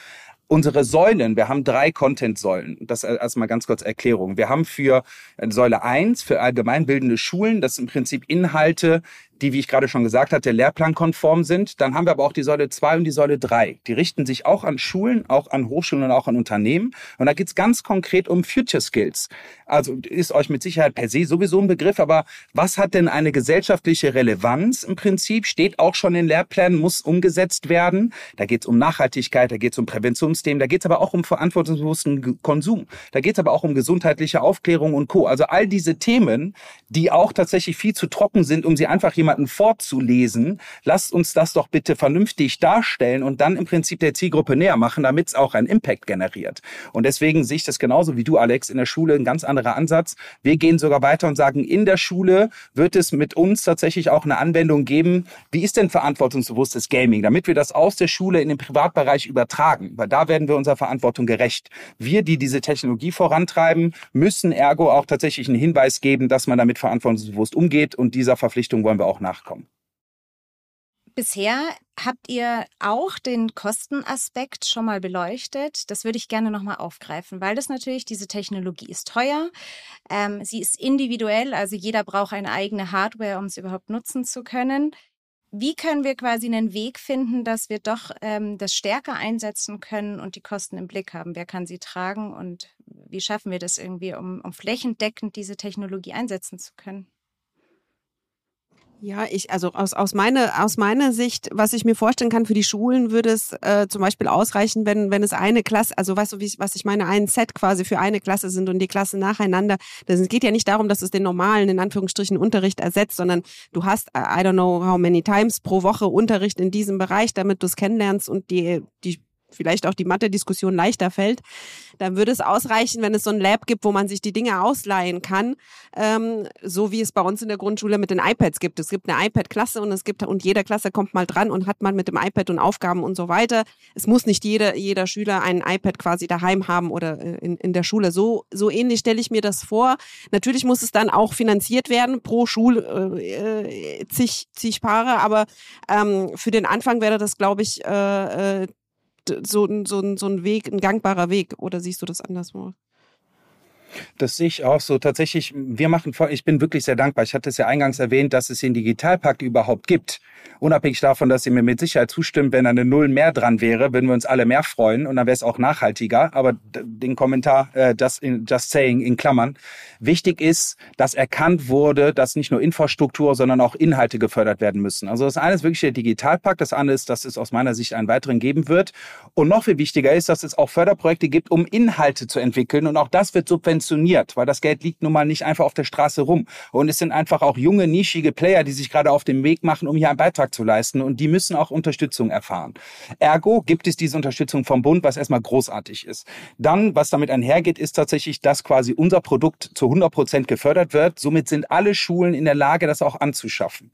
unsere Säulen, wir haben drei Content-Säulen. Das erstmal ganz kurz Erklärung. Wir haben für Säule 1, für allgemeinbildende Schulen, das sind im Prinzip Inhalte, die, wie ich gerade schon gesagt hatte, lehrplankonform sind. Dann haben wir aber auch die Säule 2 und die Säule 3. Die richten sich auch an Schulen, auch an Hochschulen und auch an Unternehmen. Und da geht es ganz konkret um Future Skills. Also ist euch mit Sicherheit per se sowieso ein Begriff, aber was hat denn eine gesellschaftliche Relevanz im Prinzip? Steht auch schon in Lehrplänen, muss umgesetzt werden. Da geht es um Nachhaltigkeit, da geht es um Präventionsthemen, da geht es aber auch um verantwortungsbewussten Konsum. Da geht es aber auch um gesundheitliche Aufklärung und Co. Also all diese Themen, die auch tatsächlich viel zu trocken sind, um sie einfach jemanden vorzulesen. Lasst uns das doch bitte vernünftig darstellen und dann im Prinzip der Zielgruppe näher machen, damit es auch einen Impact generiert. Und deswegen sehe ich das genauso wie du, Alex, in der Schule ein ganz anderer Ansatz. Wir gehen sogar weiter und sagen, in der Schule wird es mit uns tatsächlich auch eine Anwendung geben. Wie ist denn verantwortungsbewusstes Gaming? Damit wir das aus der Schule in den Privatbereich übertragen, weil da werden wir unserer Verantwortung gerecht. Wir, die diese Technologie vorantreiben, müssen ergo auch tatsächlich einen Hinweis geben, dass man damit verantwortungsbewusst umgeht und dieser Verpflichtung wollen wir auch nachkommen. Bisher habt ihr auch den Kostenaspekt schon mal beleuchtet. Das würde ich gerne nochmal aufgreifen, weil das natürlich, diese Technologie ist teuer. Ähm, sie ist individuell, also jeder braucht eine eigene Hardware, um es überhaupt nutzen zu können. Wie können wir quasi einen Weg finden, dass wir doch ähm, das stärker einsetzen können und die Kosten im Blick haben? Wer kann sie tragen und wie schaffen wir das irgendwie, um, um flächendeckend diese Technologie einsetzen zu können? Ja, ich, also aus, aus, meine, aus meiner Sicht, was ich mir vorstellen kann, für die Schulen würde es äh, zum Beispiel ausreichen, wenn, wenn es eine Klasse, also weißt du, wie, was ich meine, ein Set quasi für eine Klasse sind und die Klassen nacheinander. Das, es geht ja nicht darum, dass es den normalen, in Anführungsstrichen, Unterricht ersetzt, sondern du hast, äh, I don't know how many times pro Woche Unterricht in diesem Bereich, damit du es kennenlernst und die, die vielleicht auch die Mathe-Diskussion leichter fällt, dann würde es ausreichen, wenn es so ein Lab gibt, wo man sich die Dinge ausleihen kann, ähm, so wie es bei uns in der Grundschule mit den iPads gibt. Es gibt eine iPad-Klasse und es gibt und jeder Klasse kommt mal dran und hat man mit dem iPad und Aufgaben und so weiter. Es muss nicht jeder jeder Schüler ein iPad quasi daheim haben oder äh, in, in der Schule. So so ähnlich stelle ich mir das vor. Natürlich muss es dann auch finanziert werden pro Schul äh, zig zig Paare, aber ähm, für den Anfang wäre das, glaube ich, äh, äh so, so, so ein Weg, ein gangbarer Weg? Oder siehst du das anderswo? Das sehe ich auch so. Tatsächlich, wir machen, ich bin wirklich sehr dankbar. Ich hatte es ja eingangs erwähnt, dass es den Digitalpakt überhaupt gibt. Unabhängig davon, dass ihr mir mit Sicherheit zustimmt, wenn eine Null mehr dran wäre, würden wir uns alle mehr freuen und dann wäre es auch nachhaltiger. Aber den Kommentar, äh, just, in, just saying in Klammern. Wichtig ist, dass erkannt wurde, dass nicht nur Infrastruktur, sondern auch Inhalte gefördert werden müssen. Also das eine ist wirklich der Digitalpakt, das andere ist, dass es aus meiner Sicht einen weiteren geben wird. Und noch viel wichtiger ist, dass es auch Förderprojekte gibt, um Inhalte zu entwickeln. Und auch das wird subventioniert subventioniert, weil das Geld liegt nun mal nicht einfach auf der Straße rum. Und es sind einfach auch junge, nischige Player, die sich gerade auf den Weg machen, um hier einen Beitrag zu leisten. Und die müssen auch Unterstützung erfahren. Ergo gibt es diese Unterstützung vom Bund, was erstmal großartig ist. Dann, was damit einhergeht, ist tatsächlich, dass quasi unser Produkt zu 100 Prozent gefördert wird. Somit sind alle Schulen in der Lage, das auch anzuschaffen.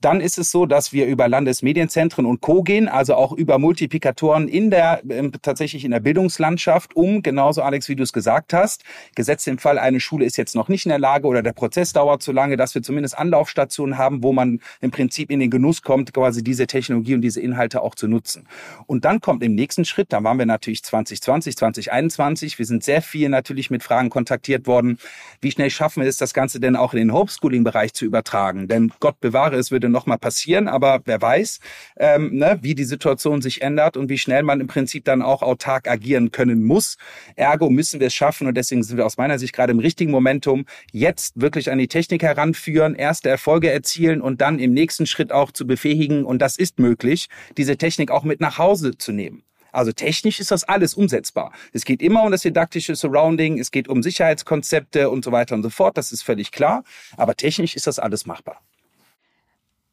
Dann ist es so, dass wir über Landesmedienzentren und Co. gehen, also auch über Multiplikatoren in der, äh, tatsächlich in der Bildungslandschaft, um, genauso Alex, wie du es gesagt hast, gesetzt im Fall, eine Schule ist jetzt noch nicht in der Lage oder der Prozess dauert zu lange, dass wir zumindest Anlaufstationen haben, wo man im Prinzip in den Genuss kommt, quasi diese Technologie und diese Inhalte auch zu nutzen. Und dann kommt im nächsten Schritt, da waren wir natürlich 2020, 2021, wir sind sehr viel natürlich mit Fragen kontaktiert worden, wie schnell schaffen wir es, das Ganze denn auch in den Homeschooling-Bereich zu übertragen? Denn Gott bewahre, es würde würde noch mal passieren, aber wer weiß, ähm, ne, wie die Situation sich ändert und wie schnell man im Prinzip dann auch autark agieren können muss. Ergo müssen wir es schaffen und deswegen sind wir aus meiner Sicht gerade im richtigen Momentum, jetzt wirklich an die Technik heranführen, erste Erfolge erzielen und dann im nächsten Schritt auch zu befähigen, und das ist möglich, diese Technik auch mit nach Hause zu nehmen. Also technisch ist das alles umsetzbar. Es geht immer um das didaktische Surrounding, es geht um Sicherheitskonzepte und so weiter und so fort, das ist völlig klar. Aber technisch ist das alles machbar.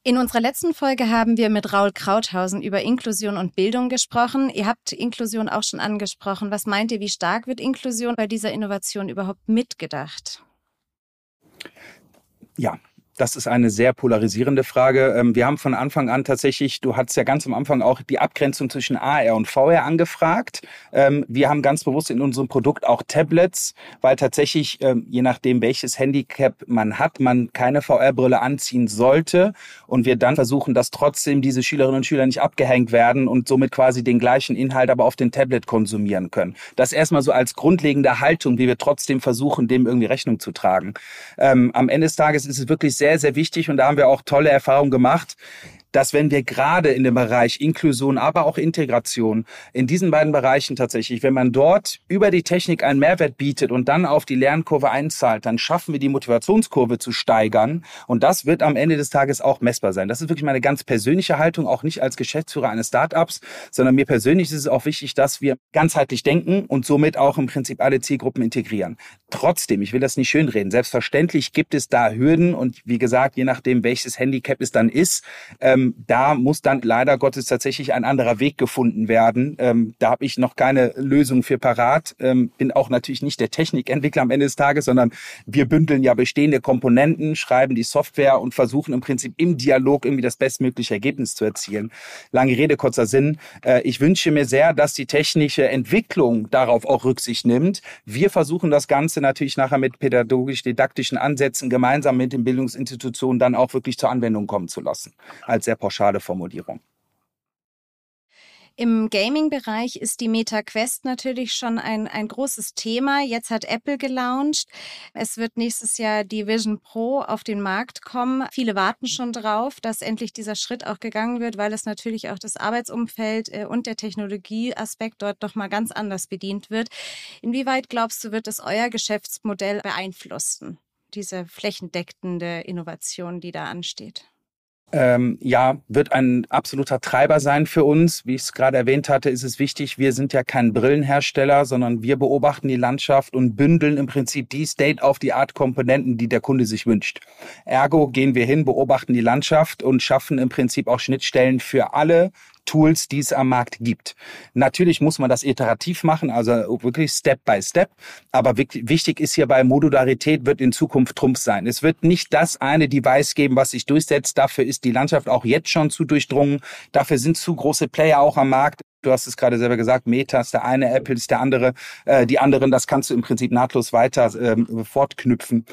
In unserer letzten Folge haben wir mit Raul Krauthausen über Inklusion und Bildung gesprochen. Ihr habt Inklusion auch schon angesprochen. Was meint ihr, wie stark wird Inklusion bei dieser Innovation überhaupt mitgedacht? Ja, das ist eine sehr polarisierende Frage. Ähm, wir haben von Anfang an tatsächlich, du hattest ja ganz am Anfang auch die Abgrenzung zwischen AR und VR angefragt. Ähm, wir haben ganz bewusst in unserem Produkt auch Tablets, weil tatsächlich, ähm, je nachdem welches Handicap man hat, man keine VR-Brille anziehen sollte. Und wir dann versuchen, dass trotzdem diese Schülerinnen und Schüler nicht abgehängt werden und somit quasi den gleichen Inhalt aber auf dem Tablet konsumieren können. Das erstmal so als grundlegende Haltung, wie wir trotzdem versuchen, dem irgendwie Rechnung zu tragen. am Ende des Tages ist es wirklich sehr sehr, sehr wichtig und da haben wir auch tolle Erfahrungen gemacht dass wenn wir gerade in dem Bereich Inklusion, aber auch Integration, in diesen beiden Bereichen tatsächlich, wenn man dort über die Technik einen Mehrwert bietet und dann auf die Lernkurve einzahlt, dann schaffen wir die Motivationskurve zu steigern. Und das wird am Ende des Tages auch messbar sein. Das ist wirklich meine ganz persönliche Haltung, auch nicht als Geschäftsführer eines Startups, sondern mir persönlich ist es auch wichtig, dass wir ganzheitlich denken und somit auch im Prinzip alle Zielgruppen integrieren. Trotzdem, ich will das nicht schönreden, selbstverständlich gibt es da Hürden und wie gesagt, je nachdem, welches Handicap es dann ist, ähm, ähm, da muss dann leider Gottes tatsächlich ein anderer Weg gefunden werden. Ähm, da habe ich noch keine Lösung für parat. Ähm, bin auch natürlich nicht der Technikentwickler am Ende des Tages, sondern wir bündeln ja bestehende Komponenten, schreiben die Software und versuchen im Prinzip im Dialog irgendwie das bestmögliche Ergebnis zu erzielen. Lange Rede, kurzer Sinn. Äh, ich wünsche mir sehr, dass die technische Entwicklung darauf auch Rücksicht nimmt. Wir versuchen das Ganze natürlich nachher mit pädagogisch-didaktischen Ansätzen gemeinsam mit den Bildungsinstitutionen dann auch wirklich zur Anwendung kommen zu lassen. Als sehr pauschale Formulierung. Im Gaming-Bereich ist die Meta Quest natürlich schon ein, ein großes Thema. Jetzt hat Apple gelauncht. Es wird nächstes Jahr die Vision Pro auf den Markt kommen. Viele warten schon drauf, dass endlich dieser Schritt auch gegangen wird, weil es natürlich auch das Arbeitsumfeld äh, und der Technologieaspekt dort doch mal ganz anders bedient wird. Inwieweit glaubst du, wird es euer Geschäftsmodell beeinflussen? Diese flächendeckende Innovation, die da ansteht ähm, ja, wird ein absoluter Treiber sein für uns. Wie ich es gerade erwähnt hatte, ist es wichtig, wir sind ja kein Brillenhersteller, sondern wir beobachten die Landschaft und bündeln im Prinzip die State-of-the-Art-Komponenten, die der Kunde sich wünscht. Ergo gehen wir hin, beobachten die Landschaft und schaffen im Prinzip auch Schnittstellen für alle Tools, die es am Markt gibt. Natürlich muss man das iterativ machen, also wirklich Step by Step. Aber wichtig ist hierbei, Modularität wird in Zukunft Trumpf sein. Es wird nicht das eine Device geben, was sich durchsetzt. Dafür ist die Landschaft auch jetzt schon zu durchdrungen. Dafür sind zu große Player auch am Markt. Du hast es gerade selber gesagt, Meta ist der eine, Apple ist der andere. Äh, die anderen, das kannst du im Prinzip nahtlos weiter ähm, fortknüpfen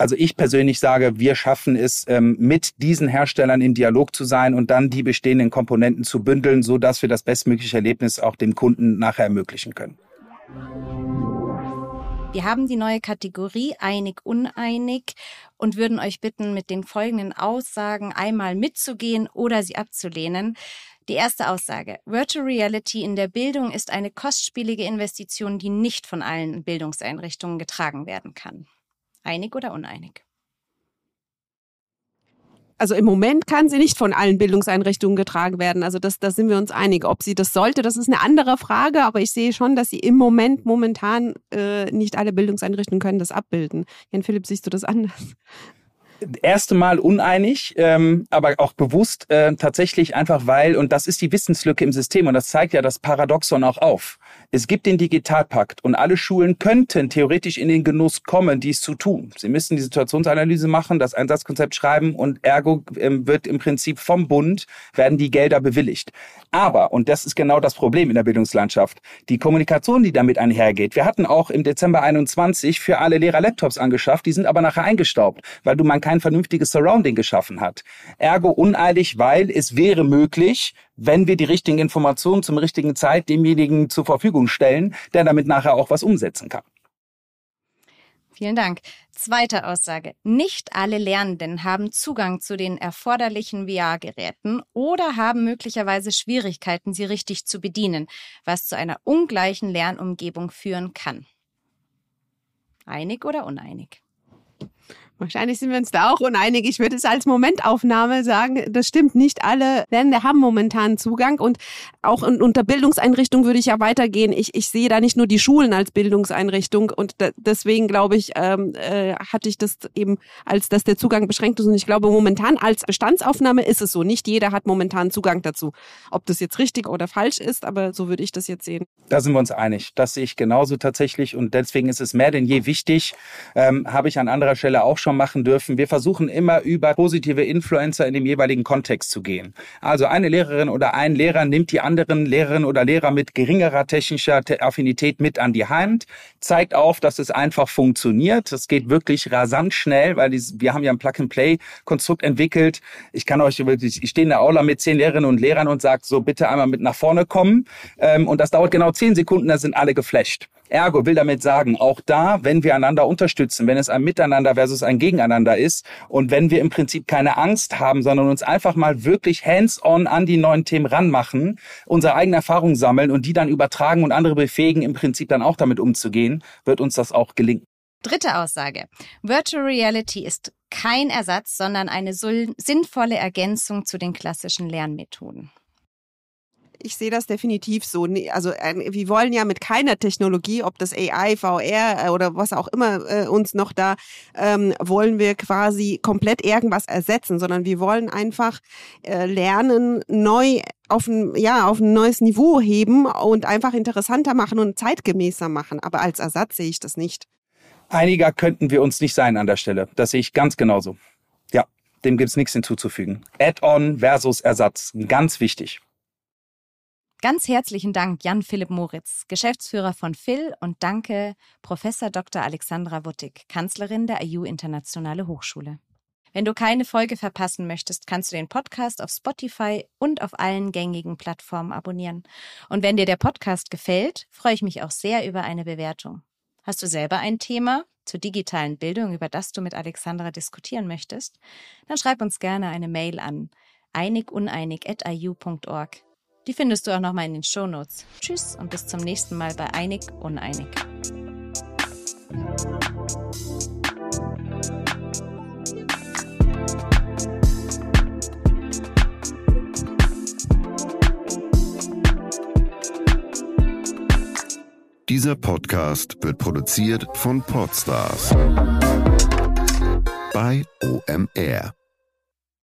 also ich persönlich sage, wir schaffen es, ähm, mit diesen Herstellern in Dialog zu sein und dann die bestehenden Komponenten zu bündeln, so dass wir das bestmögliche Erlebnis auch dem Kunden nachher ermöglichen können. Wir haben die neue Kategorie einig, uneinig und würden euch bitten, mit den folgenden Aussagen einmal mitzugehen oder sie abzulehnen. Die erste Aussage. Virtual Reality in der Bildung ist eine kostspielige Investition, die nicht von allen Bildungseinrichtungen getragen werden kann. Einig oder uneinig? Also im Moment kann sie nicht von allen Bildungseinrichtungen getragen werden. Also das, da sind wir uns einig. Ob sie das sollte, das ist eine andere Frage. Aber ich sehe schon, dass sie im Moment momentan äh, nicht alle Bildungseinrichtungen können das abbilden. Jan Philipp, siehst du das anders? Erste Mal uneinig, ähm, aber auch bewusst äh, tatsächlich einfach weil, und das ist die Wissenslücke im System und das zeigt ja das Paradoxon auch auf. Es gibt den Digitalpakt und alle Schulen könnten theoretisch in den Genuss kommen, dies zu tun. Sie müssen die Situationsanalyse machen, das Einsatzkonzept schreiben und ergo ähm, wird im Prinzip vom Bund werden die Gelder bewilligt. Aber, und das ist genau das Problem in der Bildungslandschaft, die Kommunikation, die damit einhergeht. Wir hatten auch im Dezember 21 für alle Lehrer Laptops angeschafft, die sind aber nachher eingestaubt, weil du man kein vernünftiges Surrounding geschaffen hat. Ergo uneilig, weil es wäre möglich, wenn wir die richtigen Informationen zum richtigen Zeit demjenigen zur Verfügung stellen, der damit nachher auch was umsetzen kann. Vielen Dank. Zweite Aussage. Nicht alle Lernenden haben Zugang zu den erforderlichen VR-Geräten oder haben möglicherweise Schwierigkeiten, sie richtig zu bedienen, was zu einer ungleichen Lernumgebung führen kann. Einig oder uneinig? Wahrscheinlich sind wir uns da auch uneinig. Ich würde es als Momentaufnahme sagen, das stimmt nicht. Alle Länder haben momentan Zugang und auch in, unter Bildungseinrichtung würde ich ja weitergehen. Ich, ich sehe da nicht nur die Schulen als Bildungseinrichtung und da, deswegen glaube ich, ähm, äh, hatte ich das eben als, dass der Zugang beschränkt ist und ich glaube momentan als Bestandsaufnahme ist es so. Nicht jeder hat momentan Zugang dazu. Ob das jetzt richtig oder falsch ist, aber so würde ich das jetzt sehen. Da sind wir uns einig. Das sehe ich genauso tatsächlich und deswegen ist es mehr denn je wichtig, ähm, habe ich an anderer Stelle auch schon schon machen dürfen. Wir versuchen immer über positive Influencer in dem jeweiligen Kontext zu gehen. Also eine Lehrerin oder ein Lehrer nimmt die anderen Lehrerinnen oder Lehrer mit geringerer technischer Affinität mit an die Hand, zeigt auf, dass es einfach funktioniert. Das geht wirklich rasant schnell, weil wir haben ja ein Plug-and-Play-Konstrukt entwickelt. Ich kann euch wirklich, ich stehe in der Aula mit zehn Lehrerinnen und Lehrern und sage so, bitte einmal mit nach vorne kommen. Ähm, und das dauert genau zehn Sekunden, da sind alle geflasht. Ergo will damit sagen, auch da, wenn wir einander unterstützen, wenn es ein Miteinander versus ein Gegeneinander ist und wenn wir im Prinzip keine Angst haben, sondern uns einfach mal wirklich hands-on an die neuen Themen ranmachen, unsere eigenen Erfahrungen sammeln und die dann übertragen und andere befähigen, im Prinzip dann auch damit umzugehen, wird uns das auch gelingen. Dritte Aussage. Virtual Reality ist kein Ersatz, sondern eine sinnvolle Ergänzung zu den klassischen Lernmethoden ich sehe das definitiv so. Also wir wollen ja mit keiner Technologie, ob das AI, VR äh, oder was auch immer äh, uns noch da, ähm, wollen wir quasi komplett irgendwas ersetzen, sondern wir wollen einfach äh, lernen, neu auf ein, ja, auf ein neues Niveau heben und einfach interessanter machen und zeitgemäßer machen. Aber als Ersatz sehe ich das nicht. Einiger könnten wir uns nicht sein an der Stelle. Das sehe ich ganz genauso. Ja, dem gibt es nichts hinzuzufügen. Add-on versus Ersatz. Ganz wichtig. Ganz herzlichen Dank, Jan-Philipp Moritz, Geschäftsführer von Phil und danke, Professor Dr. Alexandra Wuttig, Kanzlerin der IU Internationale Hochschule. Wenn du keine Folge verpassen möchtest, kannst du den Podcast auf Spotify und auf allen gängigen Plattformen abonnieren. Und wenn dir der Podcast gefällt, freue ich mich auch sehr über eine Bewertung. Hast du selber ein Thema zur digitalen Bildung, über das du mit Alexandra diskutieren möchtest? Dann schreib uns gerne eine Mail an einiguneinig.iu.org. Die findest du auch nochmal in den Show Notes. Tschüss und bis zum nächsten Mal bei Einig Uneinig. Dieser Podcast wird produziert von Podstars bei OMR.